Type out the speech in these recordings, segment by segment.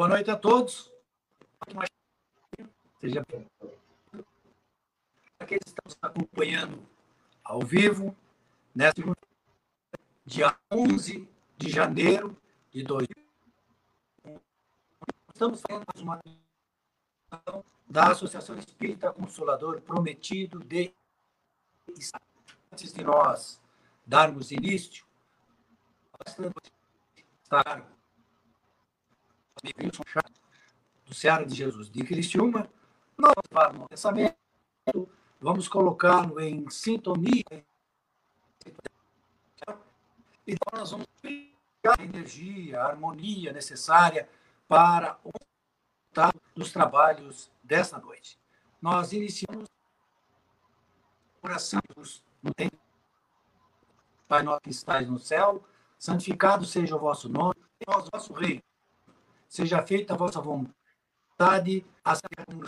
Boa noite a todos. Seja aqueles que estão acompanhando ao vivo, nesta dia 11 de janeiro de 2020. Estamos fazendo uma da Associação Espírita Consolador Prometido de antes de nós darmos início, estar do Ceará de Jesus de Criciúma, nós vamos pensamento, vamos colocá-lo em sintonia e nós vamos pegar a energia, a harmonia necessária para o resultado dos trabalhos desta noite. Nós iniciamos oração no tempo. Pai nosso que estás no céu, santificado seja o vosso nome, o vosso reino. Seja feita a vossa vontade, assim como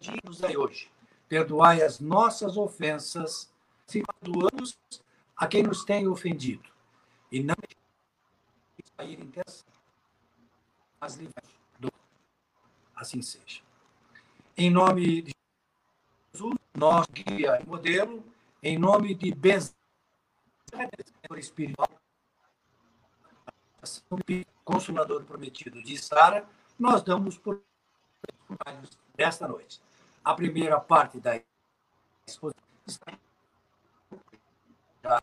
dia nos dai hoje. Perdoai as nossas ofensas, se perdoamos a quem nos tem ofendido. E não sair em mas livrai assim seja. Em nome de Jesus, nosso guia e modelo, em nome de Benzer espiritual, consolador prometido de Sara, nós damos por desta noite. A primeira parte da exposição está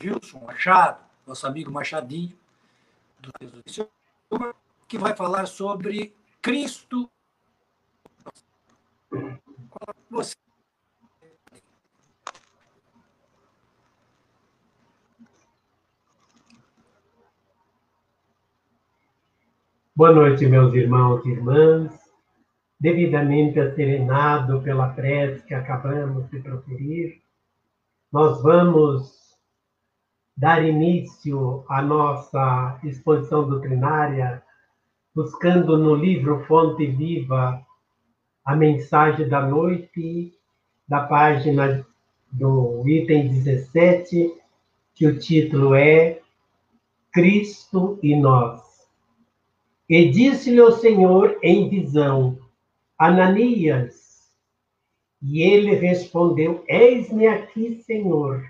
Wilson Machado, nosso amigo Machadinho, que vai falar sobre Cristo. Você Boa noite, meus irmãos e irmãs. Devidamente acerenado pela prece que acabamos de proferir, nós vamos dar início à nossa exposição doutrinária, buscando no livro Fonte Viva a mensagem da noite, da página do item 17, que o título é Cristo e nós. E disse-lhe o Senhor em visão: Ananias. E ele respondeu: Eis-me aqui, Senhor.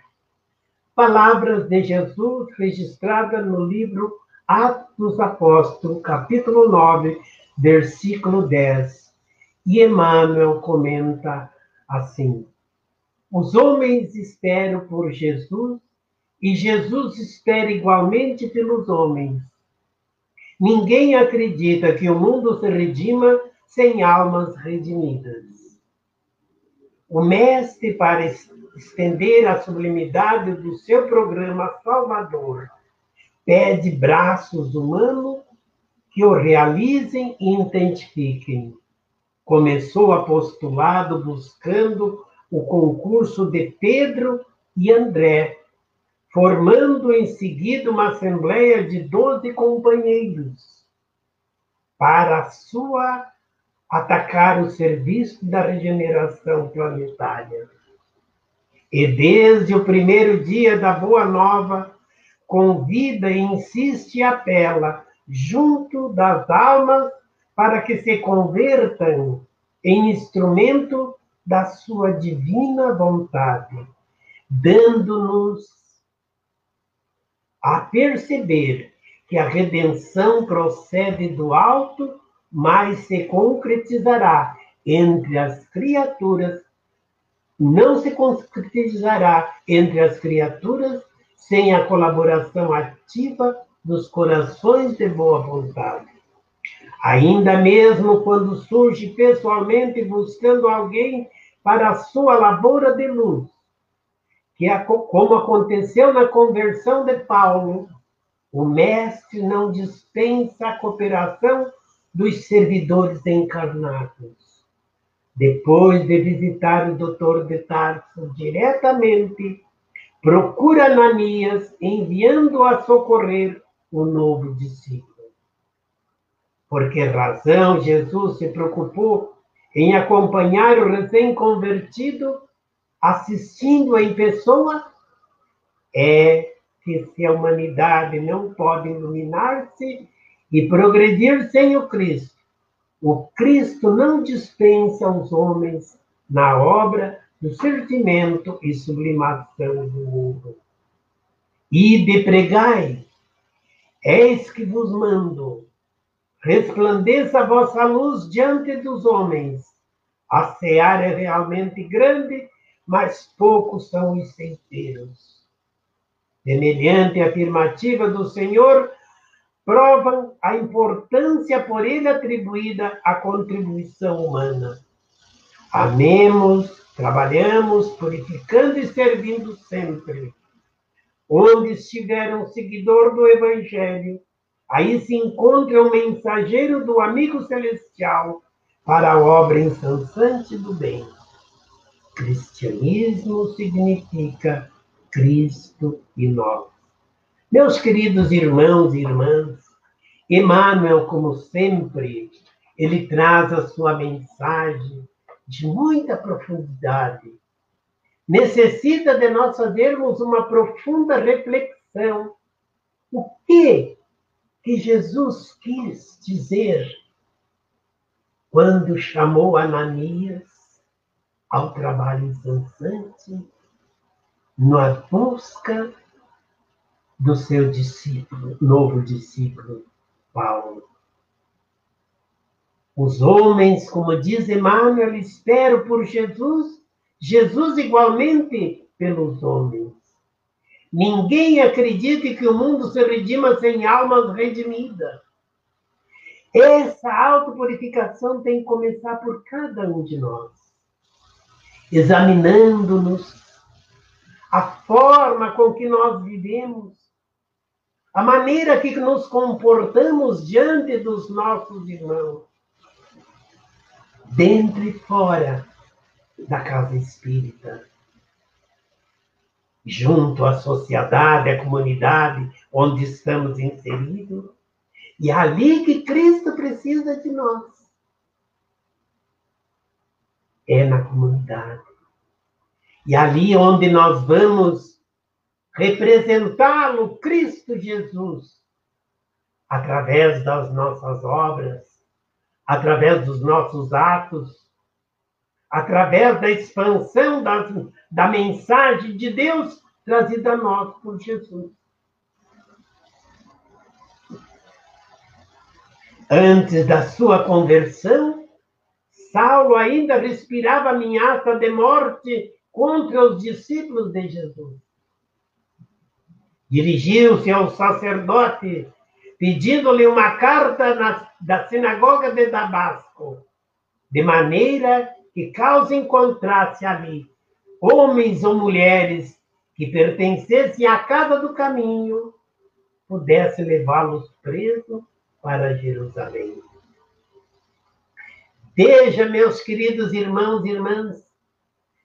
Palavras de Jesus registradas no livro Atos dos Apóstolos, capítulo 9, versículo 10. E Emmanuel comenta assim: Os homens esperam por Jesus e Jesus espera igualmente pelos homens Ninguém acredita que o mundo se redima sem almas redimidas. O Mestre, para estender a sublimidade do seu programa salvador, pede braços humanos que o realizem e identifiquem. Começou apostolado buscando o concurso de Pedro e André, formando em seguida uma assembleia de doze companheiros para sua atacar o serviço da regeneração planetária. E desde o primeiro dia da Boa Nova, convida e insiste e apela junto das almas para que se convertam em instrumento da sua divina vontade, dando-nos a perceber que a redenção procede do alto, mas se concretizará entre as criaturas, não se concretizará entre as criaturas sem a colaboração ativa dos corações de boa vontade. Ainda mesmo quando surge pessoalmente buscando alguém para a sua labora de luz, que como aconteceu na conversão de Paulo, o mestre não dispensa a cooperação dos servidores encarnados. Depois de visitar o doutor de Tarso diretamente, procura Ananias, enviando a socorrer o novo discípulo. Por que razão Jesus se preocupou em acompanhar o recém-convertido assistindo em pessoa é que se a humanidade não pode iluminar-se e progredir sem o Cristo, o Cristo não dispensa aos homens na obra do sentimento e sublimação do mundo. E de pregai, eis que vos mando, resplandeça a vossa luz diante dos homens. A seara é realmente grande, mas poucos são os ceifeiros. Semelhante afirmativa do Senhor, provam a importância por ele atribuída à contribuição humana. Amemos, trabalhamos, purificando e servindo sempre. Onde estiver um seguidor do Evangelho, aí se encontra um mensageiro do amigo celestial para a obra incessante do bem. Cristianismo significa Cristo e nós. Meus queridos irmãos e irmãs, Emmanuel, como sempre, ele traz a sua mensagem de muita profundidade. Necessita de nós fazermos uma profunda reflexão. O que que Jesus quis dizer quando chamou Ananias ao trabalho incessante na busca do seu discípulo, novo discípulo, Paulo. Os homens, como diz Emmanuel, esperam por Jesus, Jesus igualmente pelos homens. Ninguém acredita que o mundo se redima sem almas redimidas. Essa autopurificação tem que começar por cada um de nós, examinando-nos, a forma com que nós vivemos, a maneira que nos comportamos diante dos nossos irmãos, dentro e fora da casa espírita, junto à sociedade, à comunidade onde estamos inseridos, e é ali que Cristo precisa de nós. É na comunidade. E ali onde nós vamos representá-lo, Cristo Jesus, através das nossas obras, através dos nossos atos, através da expansão da, mensagem de Deus trazida a nós por Jesus. Antes da sua conversão, Saulo ainda respirava ameaça de morte contra os discípulos de Jesus. Dirigiu-se ao sacerdote, pedindo-lhe uma carta na, da sinagoga de Damasco, de maneira que, caso encontrasse ali homens ou mulheres que pertencessem à casa do caminho, pudesse levá-los presos para Jerusalém. Veja, meus queridos irmãos e irmãs,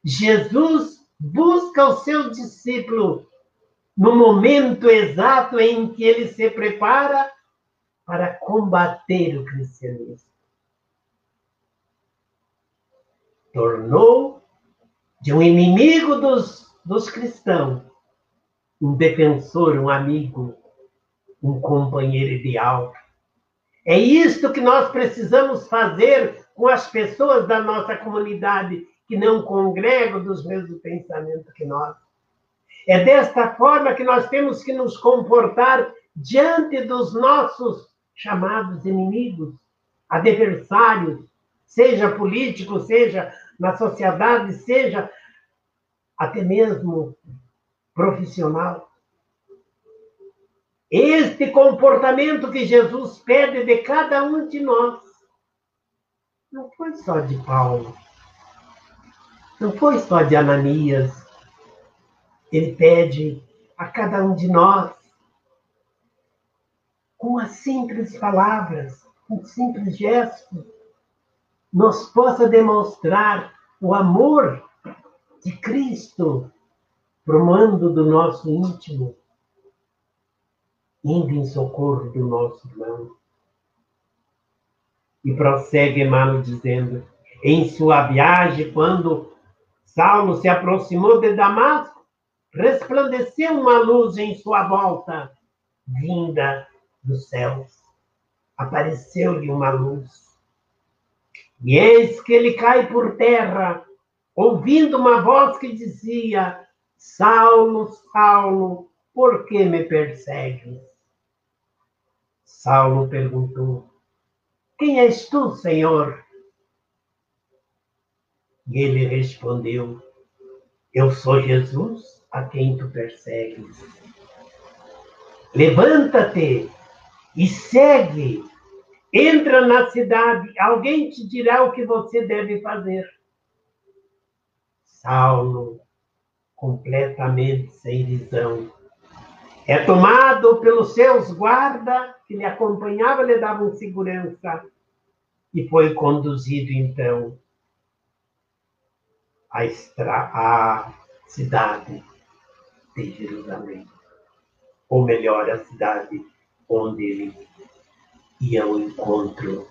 Jesus busca o seu discípulo no momento exato em que ele se prepara para combater o cristianismo. Tornou de um inimigo dos, dos cristãos um defensor, um amigo, um companheiro ideal. É isto que nós precisamos fazer com as pessoas da nossa comunidade que não congregam dos mesmos pensamentos que nós. É desta forma que nós temos que nos comportar diante dos nossos chamados inimigos, adversários, seja político, seja na sociedade, seja até mesmo profissional. Este comportamento que Jesus pede de cada um de nós não foi só de Paulo, não foi só de Ananias, ele pede a cada um de nós, com as simples palavras, com simples gestos, nos possa demonstrar o amor de Cristo para o mando do nosso íntimo, indo em socorro do nosso irmão. E prossegue Emmanuel dizendo, em sua viagem, quando Saulo se aproximou de Damasco, resplandeceu uma luz em sua volta, vinda dos céus. Apareceu-lhe uma luz. E eis que ele cai por terra, ouvindo uma voz que dizia: Saulo, Saulo, por que me persegues? Saulo perguntou: Quem és tu, Senhor? E ele respondeu: Eu sou Jesus a quem tu persegues. Levanta-te e segue. Entra na cidade, alguém te dirá o que você deve fazer. Saulo, completamente sem visão, é tomado pelos seus guardas que lhe acompanhavam, lhe davam segurança, e foi conduzido então à, extra... à cidade de Jerusalém, ou melhor, a cidade onde ele ia ao encontro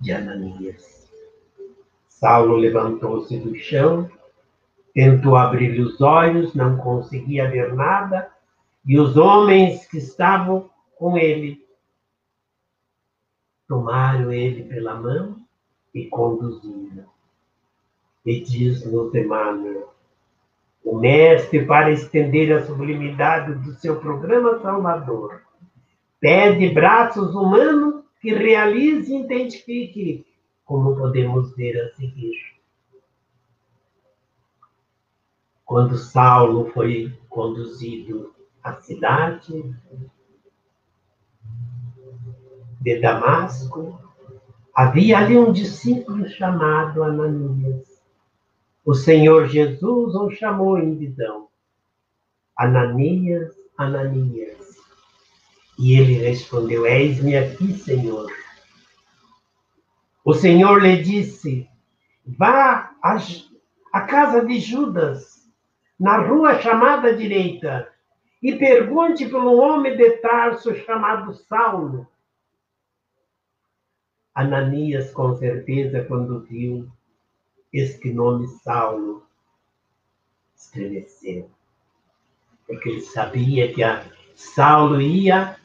de Ananias. Saulo levantou-se do chão, tentou abrir os olhos, não conseguia ver nada, e os homens que estavam com ele tomaram ele pela mão e conduziram. E diz-nos Emmanuel, o mestre, para estender a sublimidade do seu programa salvador, pede braços humanos que realize e identifique, como podemos ver a seguir. Quando Saulo foi conduzido à cidade de Damasco, havia ali um discípulo chamado Ananias. O Senhor Jesus o chamou em visão. Ananias, Ananias. E ele respondeu: Eis-me aqui, Senhor. O Senhor lhe disse: Vá à casa de Judas, na rua chamada direita, e pergunte pelo homem de Tarso chamado Saulo. Ananias, com certeza, quando viu este nome Saulo, estremeceu. Porque ele sabia que a Saulo ia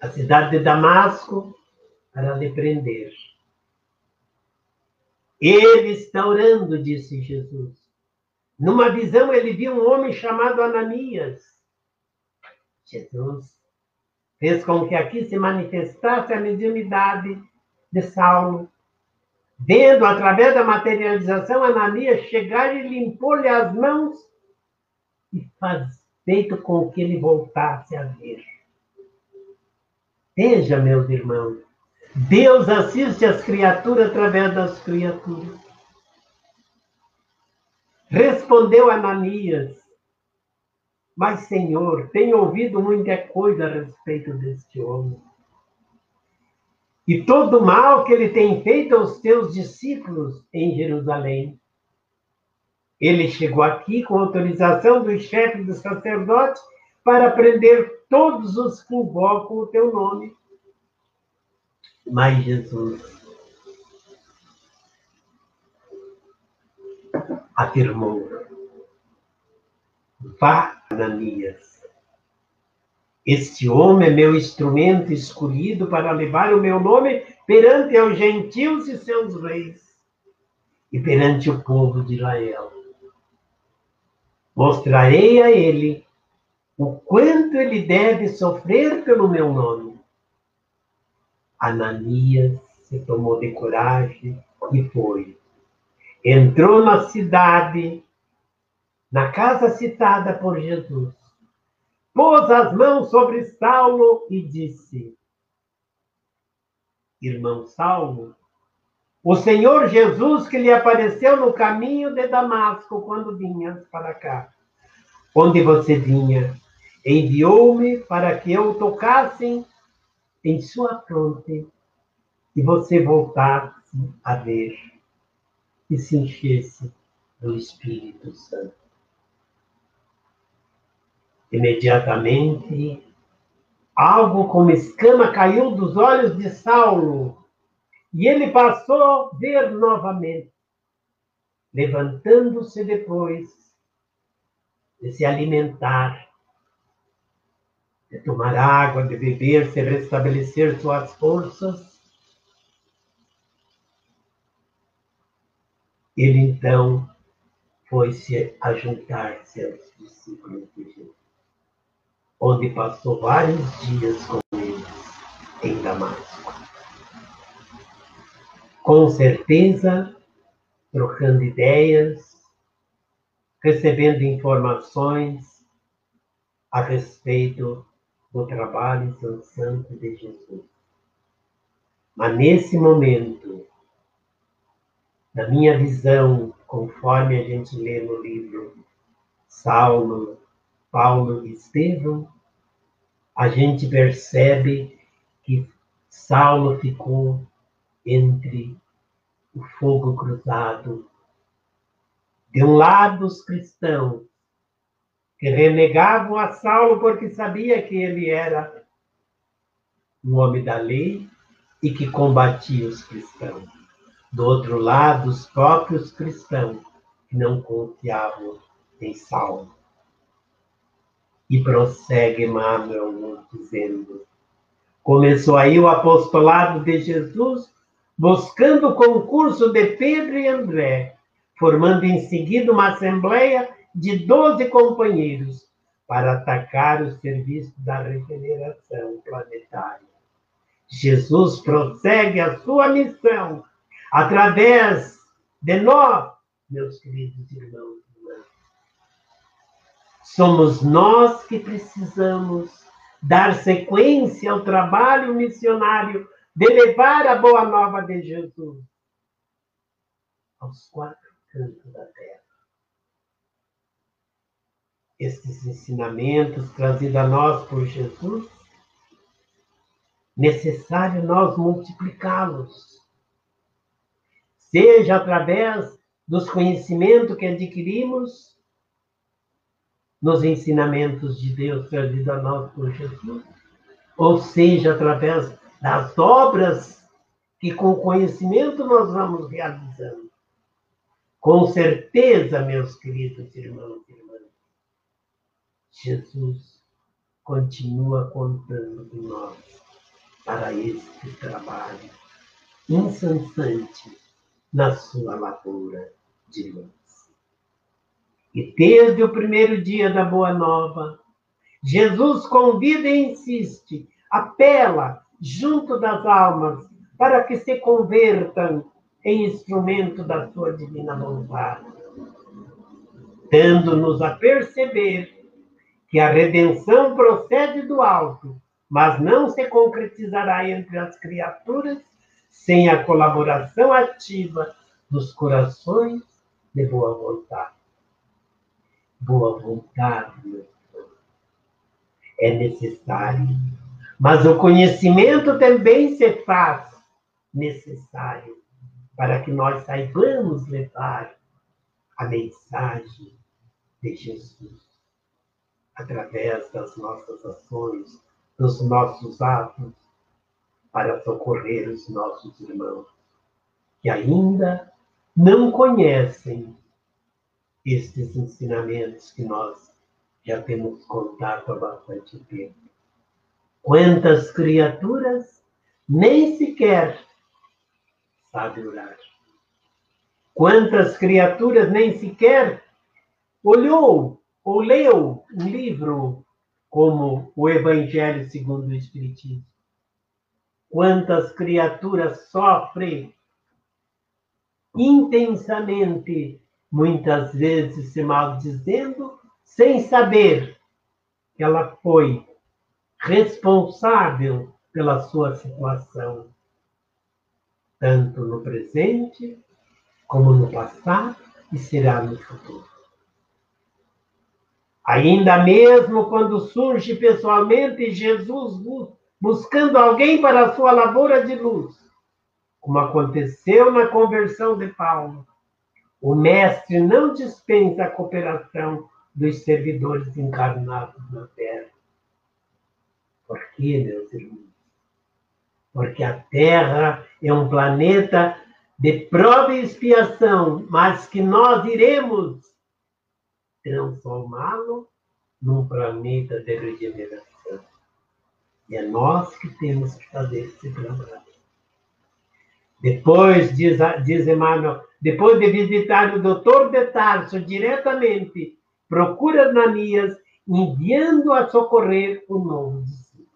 a cidade de Damasco para lhe prender. Ele está orando, disse Jesus. Numa visão, ele viu um homem chamado Ananias. Jesus fez com que aqui se manifestasse a mediunidade de Saulo. Vendo, através da materialização, Ananias chegar e limpou-lhe as mãos e faz feito com que ele voltasse a ver. Veja, meus irmãos, Deus assiste as criaturas através das criaturas. Respondeu Ananias, mas Senhor, tenho ouvido muita coisa a respeito deste homem. E todo o mal que ele tem feito aos teus discípulos em Jerusalém. Ele chegou aqui com autorização do chefe dos sacerdotes para prender todos os que invocam o teu nome. Mas Jesus afirmou: Vá, Ananias. Este homem é meu instrumento escolhido para levar o meu nome perante os gentios e seus reis e perante o povo de Israel. Mostrarei a ele o quanto ele deve sofrer pelo meu nome. Ananias se tomou de coragem e foi. Entrou na cidade, na casa citada por Jesus, pôs as mãos sobre Saulo e disse: Irmão Saulo, o Senhor Jesus que lhe apareceu no caminho de Damasco quando vinhas para cá, onde você vinha, enviou-me para que eu tocasse em sua fronte e você voltasse a ver e se enchesse do Espírito Santo. Imediatamente, algo como escama caiu dos olhos de Saulo e ele passou a ver novamente. Levantando-se depois, de se alimentar, de tomar água, de beber, se restabelecer suas forças, ele então foi se ajuntar-se aos discípulos de Jesus, onde passou vários dias com eles em Damasco. Com certeza, trocando ideias, recebendo informações a respeito do trabalho santo de Jesus. Mas nesse momento, na minha visão, conforme a gente lê no livro Saulo, Paulo e Estevão, a gente percebe que Saulo ficou entre o fogo cruzado de um lado, os cristãos, que renegavam a Saulo porque sabia que ele era um homem da lei e que combatia os cristãos. Do outro lado, os próprios cristãos que não confiavam em Saulo. E prossegue Emmanuel dizendo: começou aí o apostolado de Jesus, buscando o concurso de Pedro e André, formando em seguida uma assembleia de doze companheiros para atacar o serviço da regeneração planetária. Jesus prossegue a sua missão através de nós, meus queridos irmãos e irmãs. Somos nós que precisamos dar sequência ao trabalho missionário de levar a boa nova de Jesus aos quatro canto da terra. Estes ensinamentos trazidos a nós por Jesus, necessário nós multiplicá-los, seja através dos conhecimentos que adquirimos nos ensinamentos de Deus trazidos a nós por Jesus, ou seja através das obras que com conhecimento nós vamos realizando. Com certeza, meus queridos irmãos e irmãs, Jesus continua contando com nós para este trabalho incessante na sua lavoura de luz. E desde o primeiro dia da Boa Nova, Jesus convida e insiste, apela junto das almas para que se convertam em instrumento da sua divina vontade, dando-nos a perceber que a redenção procede do alto, mas não se concretizará entre as criaturas sem a colaboração ativa dos corações de boa vontade. Boa vontade, meu Deus, é necessário, mas o conhecimento também se faz necessário para que nós saibamos levar a mensagem de Jesus através das nossas ações, dos nossos atos, para socorrer os nossos irmãos que ainda não conhecem estes ensinamentos que nós já temos contato há bastante tempo. Quantas criaturas nem sequer sabe orar. Quantas criaturas nem sequer olhou ou leu um livro como o Evangelho segundo o Espiritismo? Quantas criaturas sofrem intensamente, muitas vezes se maldizendo, sem saber que ela foi responsável pela sua situação tanto no presente como no passado e será no futuro. Ainda mesmo quando surge pessoalmente Jesus buscando alguém para a sua lavoura de luz, como aconteceu na conversão de Paulo, o Mestre não dispensa a cooperação dos servidores encarnados na terra. Por quê, meus irmãos? porque a Terra é um planeta de prova e expiação, mas que nós iremos transformá-lo num planeta de regeneração. E é nós que temos que fazer esse trabalho. Depois, diz, diz Emmanuel, depois de visitar o doutor de Tarso diretamente, procura Ananias, enviando a socorrer o novo discípulo.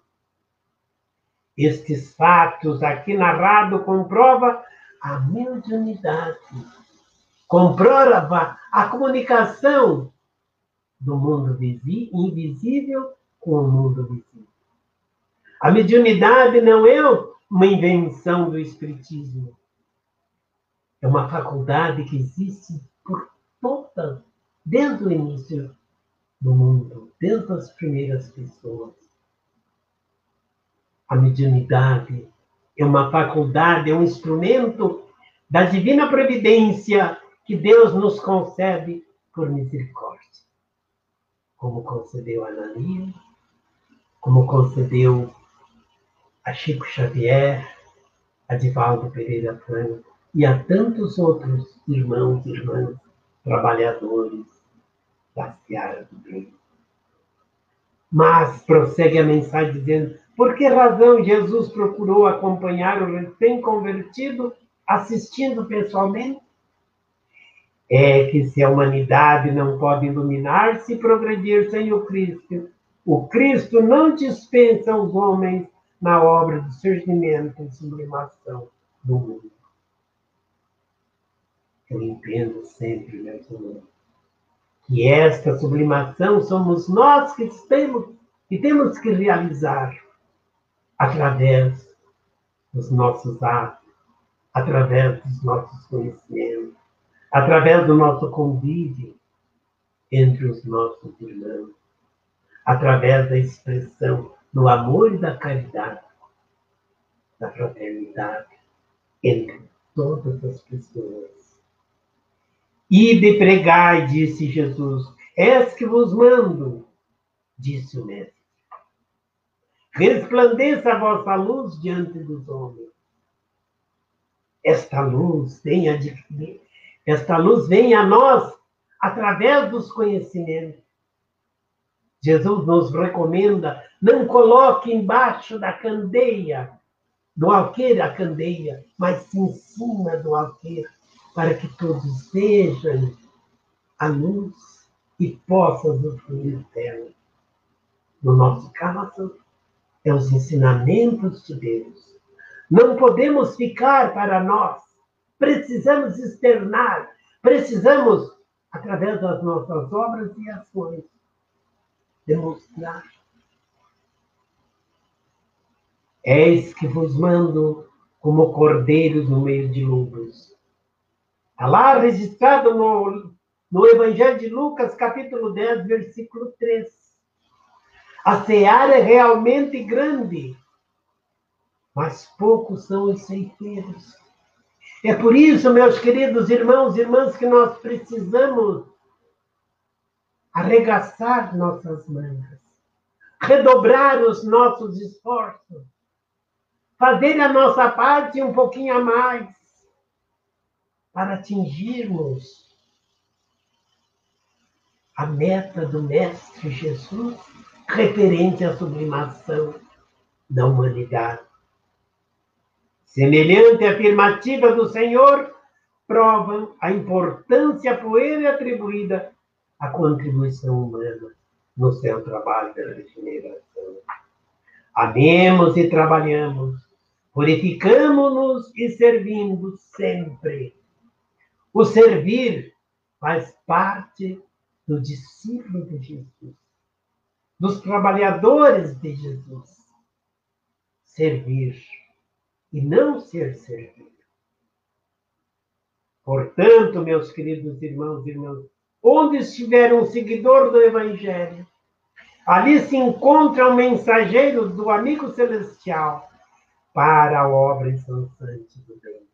Estes fatos aqui narrados comprova a mediunidade, comprova a comunicação do mundo invisível com o mundo visível. A mediunidade não é uma invenção do Espiritismo. É uma faculdade que existe por toda, desde o início do mundo, desde as primeiras pessoas. A mediunidade é uma faculdade, é um instrumento da divina providência que Deus nos concede por misericórdia. Como concedeu a Ananias, como concedeu a Chico Xavier, a Divaldo Pereira Franco e a tantos outros irmãos e irmãs trabalhadores da seara do bem. Mas prossegue a mensagem dizendo: por que razão Jesus procurou acompanhar o recém-convertido assistindo pessoalmente? É que se a humanidade não pode iluminar-se e progredir sem o Cristo, o Cristo não dispensa os homens na obra de surgimento e sublimação do mundo. Eu entendo sempre, meus irmãos, que esta sublimação somos nós que temos, que temos que realizar através dos nossos atos, através dos nossos conhecimentos, através do nosso convívio entre os nossos irmãos, através da expressão do amor e da caridade, da fraternidade entre todas as pessoas. E de pregar, disse Jesus, és que vos mando, disse o Mestre. Resplandeça a vossa luz diante dos homens. Esta luz vem a esta luz vem a nós através dos conhecimentos. Jesus nos recomenda: não coloque embaixo da candeia, do alqueire a candeia, mas em cima do alqueire, para que todos vejam a luz e possam usufruir dela. No nosso caso, é os ensinamentos de Deus. Não podemos ficar para nós. Precisamos externar, precisamos, através das nossas obras e ações, demonstrar. Eis que vos mando como cordeiros no meio de lobos. Está lá registrado no, no Evangelho de Lucas, capítulo 10, versículo 3. A seara é realmente grande, mas poucos são os ceifeiros. É por isso, meus queridos irmãos e irmãs, que nós precisamos arregaçar nossas mangas, redobrar os nossos esforços, fazer a nossa parte um pouquinho a mais para atingirmos a meta do Mestre Jesus referente à sublimação da humanidade. Semelhante afirmativa do Senhor provam a importância por ele atribuída a contribuição humana no seu trabalho de regeneração. Amemos e trabalhamos, purificamos-nos e servimos sempre. O servir faz parte do discípulo de Jesus, dos trabalhadores de Jesus. Servir e não ser servido. Portanto, meus queridos irmãos e irmãs, Onde estiver um seguidor do Evangelho, ali se encontra um mensageiro do amigo celestial para a obra incessante do bem.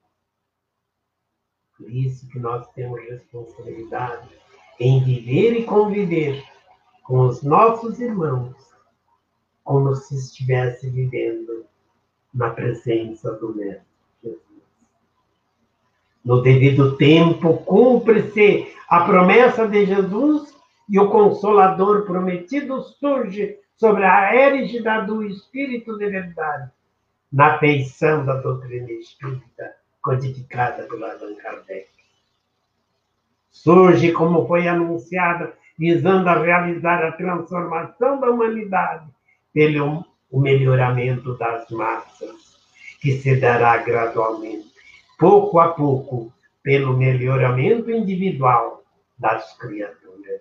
Por isso que nós temos responsabilidade em viver e conviver com os nossos irmãos como se estivesse vivendo na presença do Mestre Jesus. No devido tempo, cumpre-se a promessa de Jesus e o Consolador prometido surge sobre a égide do Espírito de verdade, na feição da doutrina espírita codificada pelo Allan Kardec. Surge como foi anunciada, visando a realizar a transformação da humanidade pelo o melhoramento das massas, que se dará gradualmente, pouco a pouco, pelo melhoramento individual das criaturas,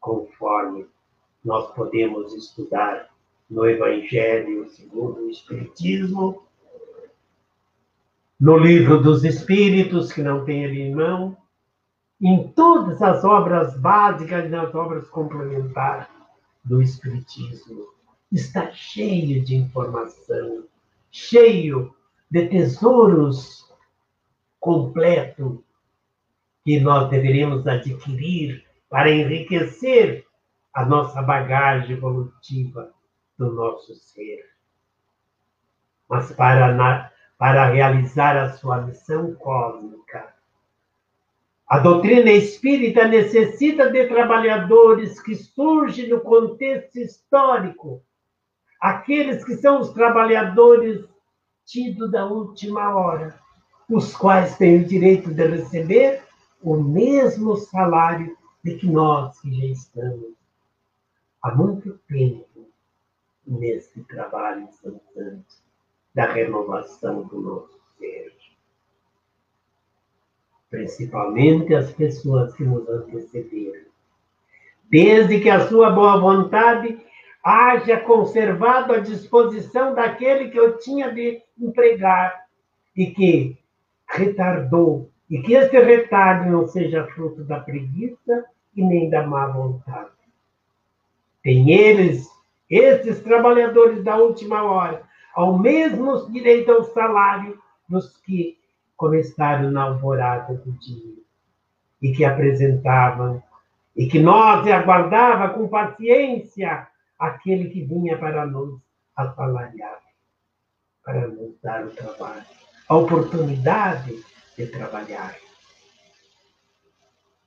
conforme nós podemos estudar no Evangelho segundo o Espiritismo, no Livro dos Espíritos, que não tem ali em mão, em todas as obras básicas e nas obras complementares do Espiritismo. Está cheio de informação, cheio de tesouros completo que nós deveríamos adquirir para enriquecer a nossa bagagem evolutiva do nosso ser. Mas para, para realizar a sua missão cósmica, a doutrina espírita necessita de trabalhadores que surgem no contexto histórico, aqueles que são os trabalhadores tidos da última hora, os quais têm o direito de receber o mesmo salário de que nós que já estamos. Há muito tempo nesse trabalho instantâneo da renovação do nosso ser. Principalmente as pessoas que nos antecederam. Desde que a sua boa vontade haja conservado a disposição daquele que eu tinha de empregar e que retardou, e que este retardo não seja fruto da preguiça e nem da má vontade. Tem eles, esses trabalhadores da última hora, ao mesmo direito ao salário dos que começaram na alvorada do dia e que apresentavam e que nós aguardava com paciência aquele que vinha para nos assalariar, para nos dar o trabalho a oportunidade de trabalhar.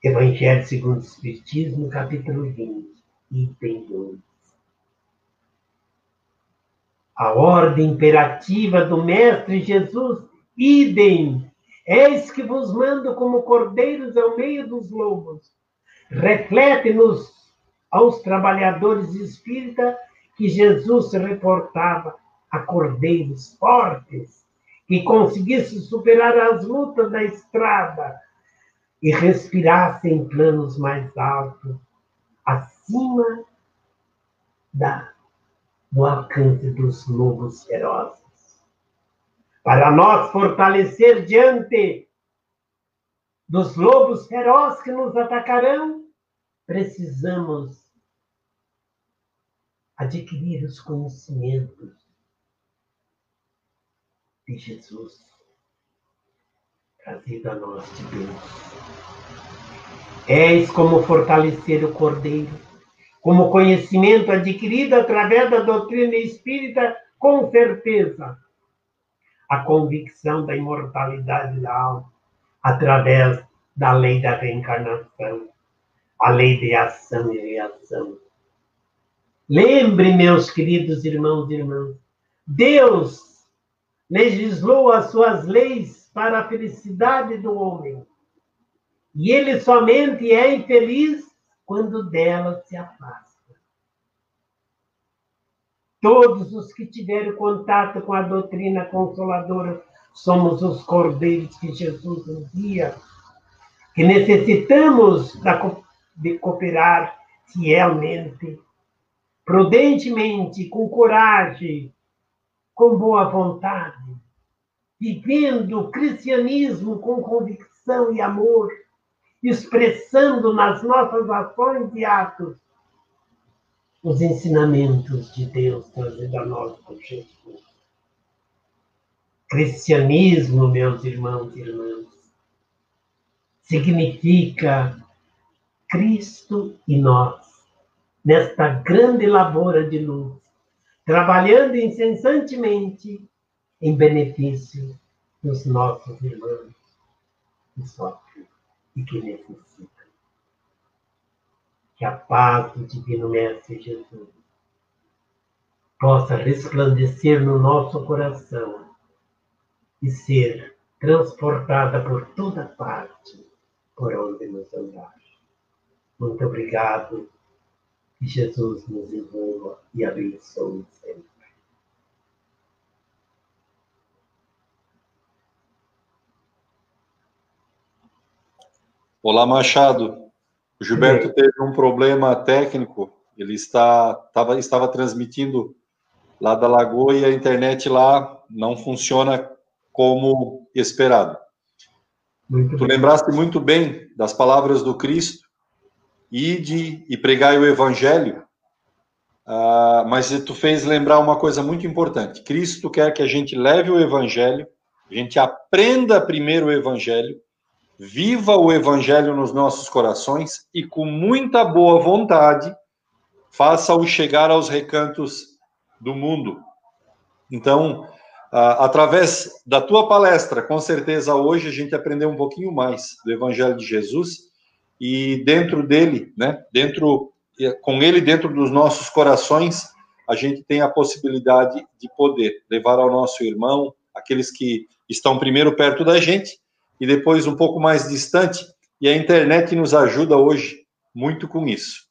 Evangelho segundo o Espiritismo, capítulo 20, item 2. A ordem imperativa do Mestre Jesus, idem, eis que vos mando como cordeiros ao meio dos lobos. Reflete-nos aos trabalhadores espíritas que Jesus se reportava a cordeiros fortes, que conseguisse superar as lutas da estrada e respirasse em planos mais altos, acima da, do alcance dos lobos ferozes. Para nós fortalecer diante dos lobos ferozes que nos atacarão, precisamos adquirir os conhecimentos de Jesus, trazido a nós de Deus. És como fortalecer o cordeiro, como conhecimento adquirido através da doutrina espírita, com certeza. A convicção da imortalidade da alma, através da lei da reencarnação, a lei de ação e reação. Lembre, meus queridos irmãos e irmãs, Deus legislou as suas leis para a felicidade do homem. E ele somente é infeliz quando dela se afasta. Todos os que tiveram contato com a doutrina consoladora somos os cordeiros que Jesus guia, que necessitamos de cooperar fielmente, prudentemente, com coragem, com boa vontade, vivendo o cristianismo com convicção e amor, expressando nas nossas ações e atos os ensinamentos de Deus trazidos a nós por Jesus. Cristianismo, meus irmãos e irmãs, significa Cristo e nós, nesta grande lavoura de luz, trabalhando incessantemente em benefício dos nossos irmãos que sofrem e que necessitam. que a paz do Divino Mestre Jesus possa resplandecer no nosso coração e ser transportada por toda parte por onde nos andar. Muito obrigado. Que Jesus nos envolva e abençoe sempre. Olá, Machado. O Gilberto teve um problema técnico. Ele está, tava, estava transmitindo lá da Lagoa e a internet lá não funciona como esperado. Muito tu bem. lembraste muito bem das palavras do Cristo, ide e pregai o evangelho, uh, mas tu fez lembrar uma coisa muito importante. Cristo quer que a gente leve o evangelho, a gente aprenda primeiro o evangelho, viva o evangelho nos nossos corações e com muita boa vontade faça-o chegar aos recantos do mundo. Então, através da tua palestra, com certeza hoje a gente aprendeu um pouquinho mais do Evangelho de Jesus e dentro dele, né, dentro com ele dentro dos nossos corações, a gente tem a possibilidade de poder levar ao nosso irmão, aqueles que estão primeiro perto da gente e depois um pouco mais distante, e a internet nos ajuda hoje muito com isso.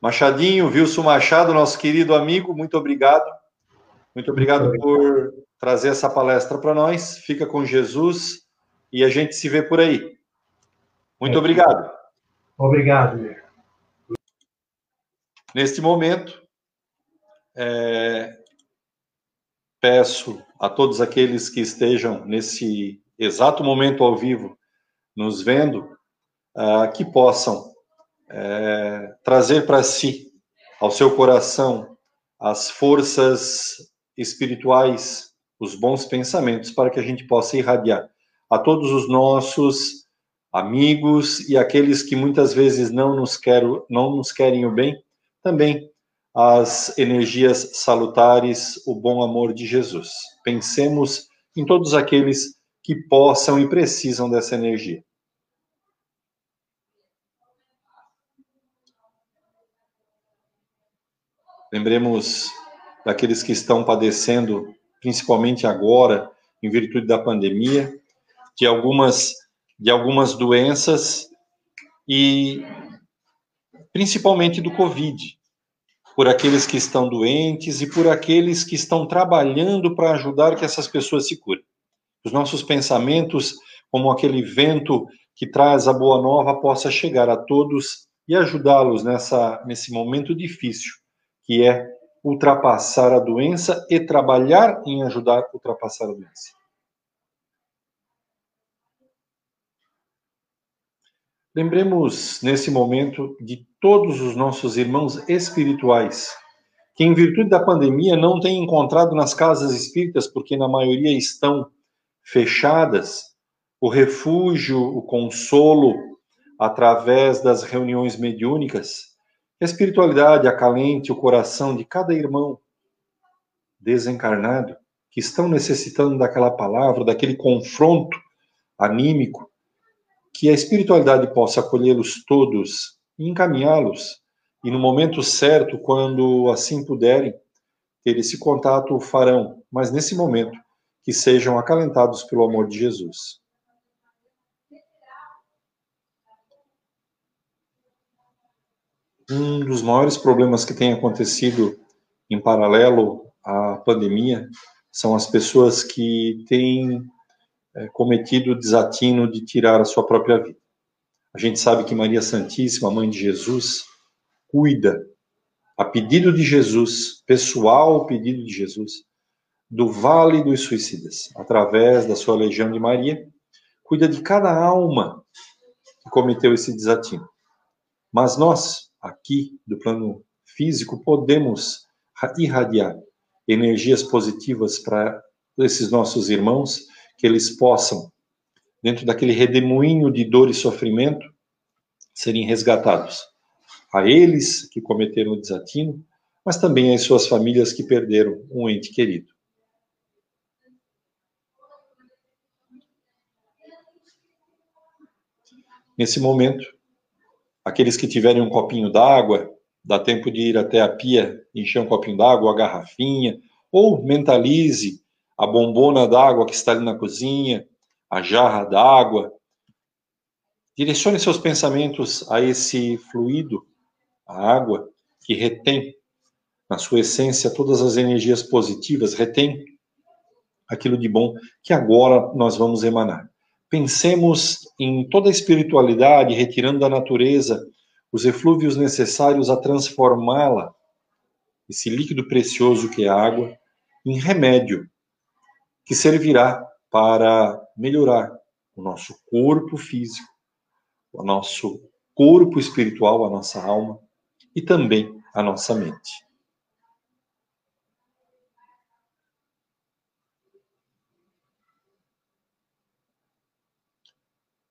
Machadinho, Wilson Machado, nosso querido amigo, muito obrigado. Muito obrigado por trazer essa palestra para nós. Fica com Jesus e a gente se vê por aí. Muito obrigado. Obrigado. Neste momento, é, peço a todos aqueles que estejam nesse exato momento ao vivo nos vendo, uh, que possam é, trazer para si, ao seu coração, as forças espirituais, os bons pensamentos, para que a gente possa irradiar a todos os nossos amigos e aqueles que muitas vezes não nos, quero, não nos querem o bem, também as energias salutares, o bom amor de Jesus. Pensemos em todos aqueles que possam e precisam dessa energia. Lembremos daqueles que estão padecendo, principalmente agora, em virtude da pandemia, de algumas, de algumas doenças e principalmente do Covid, por aqueles que estão doentes e por aqueles que estão trabalhando para ajudar que essas pessoas se curem. Os nossos pensamentos, como aquele vento que traz a boa nova, possa chegar a todos e ajudá-los nessa nesse momento difícil, que é ultrapassar a doença e trabalhar em ajudar a ultrapassar a doença. Lembremos nesse momento de todos os nossos irmãos espirituais que, em virtude da pandemia, não têm encontrado nas casas espíritas, porque na maioria estão fechadas, o refúgio, o consolo através das reuniões mediúnicas a espiritualidade acalente o coração de cada irmão desencarnado que estão necessitando daquela palavra, daquele confronto anímico, que a espiritualidade possa acolhê-los todos e encaminhá-los, e no momento certo, quando assim puderem, ter esse contato, farão, mas nesse momento, que sejam acalentados pelo amor de Jesus. Um dos maiores problemas que tem acontecido em paralelo à pandemia são as pessoas que têm é, cometido o desatino de tirar a sua própria vida. A gente sabe que Maria Santíssima, Mãe de Jesus, cuida, a pedido de Jesus, pessoal pedido de Jesus, do Vale dos Suicidas, através da sua Legião de Maria, cuida de cada alma que cometeu esse desatino. Mas nós, aqui do plano físico, podemos irradiar energias positivas para esses nossos irmãos, que eles possam, dentro daquele redemoinho de dor e sofrimento, serem resgatados. A eles que cometeram o desatino, mas também às suas famílias que perderam um ente querido. Nesse momento, Aqueles que tiverem um copinho d'água, dá tempo de ir até a pia, encher um copinho d'água, a garrafinha, ou mentalize a bombona d'água que está ali na cozinha, a jarra d'água. Direcione seus pensamentos a esse fluido, a água, que retém na sua essência todas as energias positivas, retém aquilo de bom que agora nós vamos emanar. Pensemos em toda a espiritualidade, retirando da natureza os eflúvios necessários a transformá-la, esse líquido precioso que é a água, em remédio que servirá para melhorar o nosso corpo físico, o nosso corpo espiritual, a nossa alma e também a nossa mente.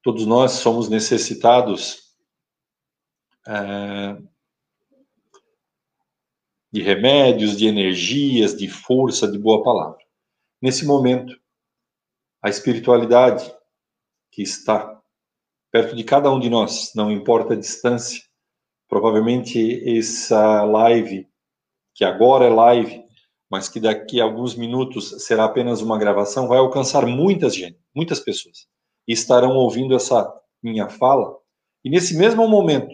Todos nós somos necessitados é, de remédios, de energias, de força, de boa palavra. Nesse momento, a espiritualidade que está perto de cada um de nós, não importa a distância, provavelmente essa live, que agora é live, mas que daqui a alguns minutos será apenas uma gravação, vai alcançar muitas gente, muitas pessoas e estarão ouvindo essa minha fala. E nesse mesmo momento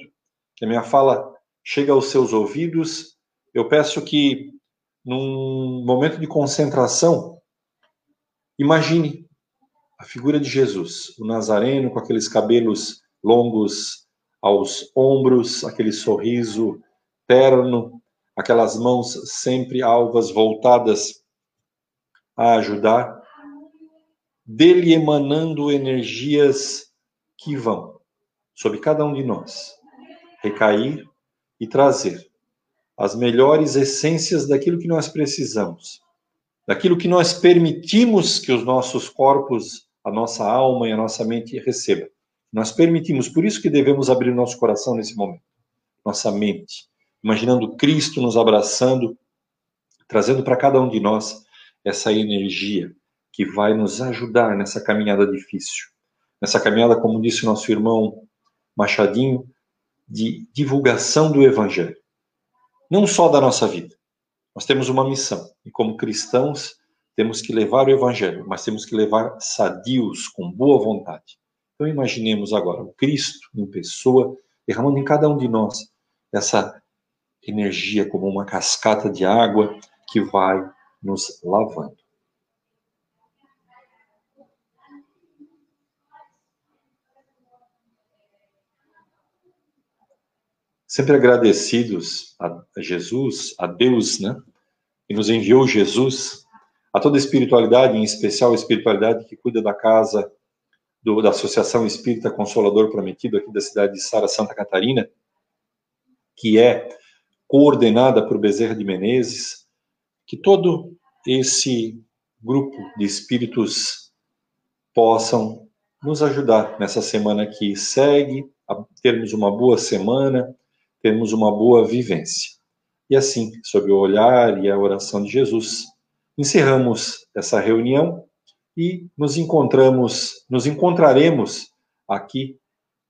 que a minha fala chega aos seus ouvidos, eu peço que, num momento de concentração, imagine a figura de Jesus, o Nazareno com aqueles cabelos longos aos ombros, aquele sorriso terno, aquelas mãos sempre alvas voltadas a ajudar dele emanando energias que vão sobre cada um de nós recair e trazer as melhores essências daquilo que nós precisamos, daquilo que nós permitimos que os nossos corpos, a nossa alma e a nossa mente recebam. Nós permitimos, por isso que devemos abrir nosso coração nesse momento, nossa mente, imaginando Cristo nos abraçando, trazendo para cada um de nós essa energia, que vai nos ajudar nessa caminhada difícil. Nessa caminhada, como disse nosso irmão Machadinho, de divulgação do Evangelho. Não só da nossa vida. Nós temos uma missão. E como cristãos, temos que levar o Evangelho, mas temos que levar sadios, com boa vontade. Então, imaginemos agora o Cristo em pessoa, derramando em cada um de nós essa energia como uma cascata de água que vai nos lavando. Sempre agradecidos a Jesus, a Deus, né? Que nos enviou Jesus, a toda a espiritualidade, em especial a espiritualidade que cuida da casa do, da Associação Espírita Consolador Prometido aqui da cidade de Sara, Santa Catarina, que é coordenada por Bezerra de Menezes, que todo esse grupo de espíritos possam nos ajudar nessa semana que segue, a termos uma boa semana, termos uma boa vivência. E assim, sob o olhar e a oração de Jesus, encerramos essa reunião e nos encontramos, nos encontraremos aqui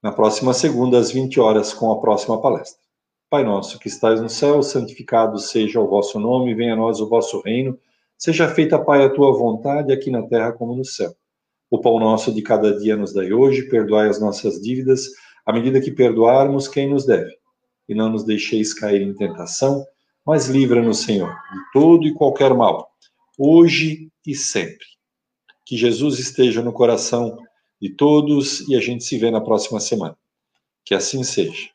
na próxima segunda às 20 horas com a próxima palestra. Pai nosso que estais no céu, santificado seja o vosso nome, venha a nós o vosso reino, seja feita, Pai, a tua vontade, aqui na terra como no céu. O pão nosso de cada dia nos dai hoje, perdoai as nossas dívidas, à medida que perdoarmos quem nos deve e não nos deixeis cair em tentação, mas livra-nos, Senhor, de todo e qualquer mal, hoje e sempre. Que Jesus esteja no coração de todos e a gente se vê na próxima semana. Que assim seja.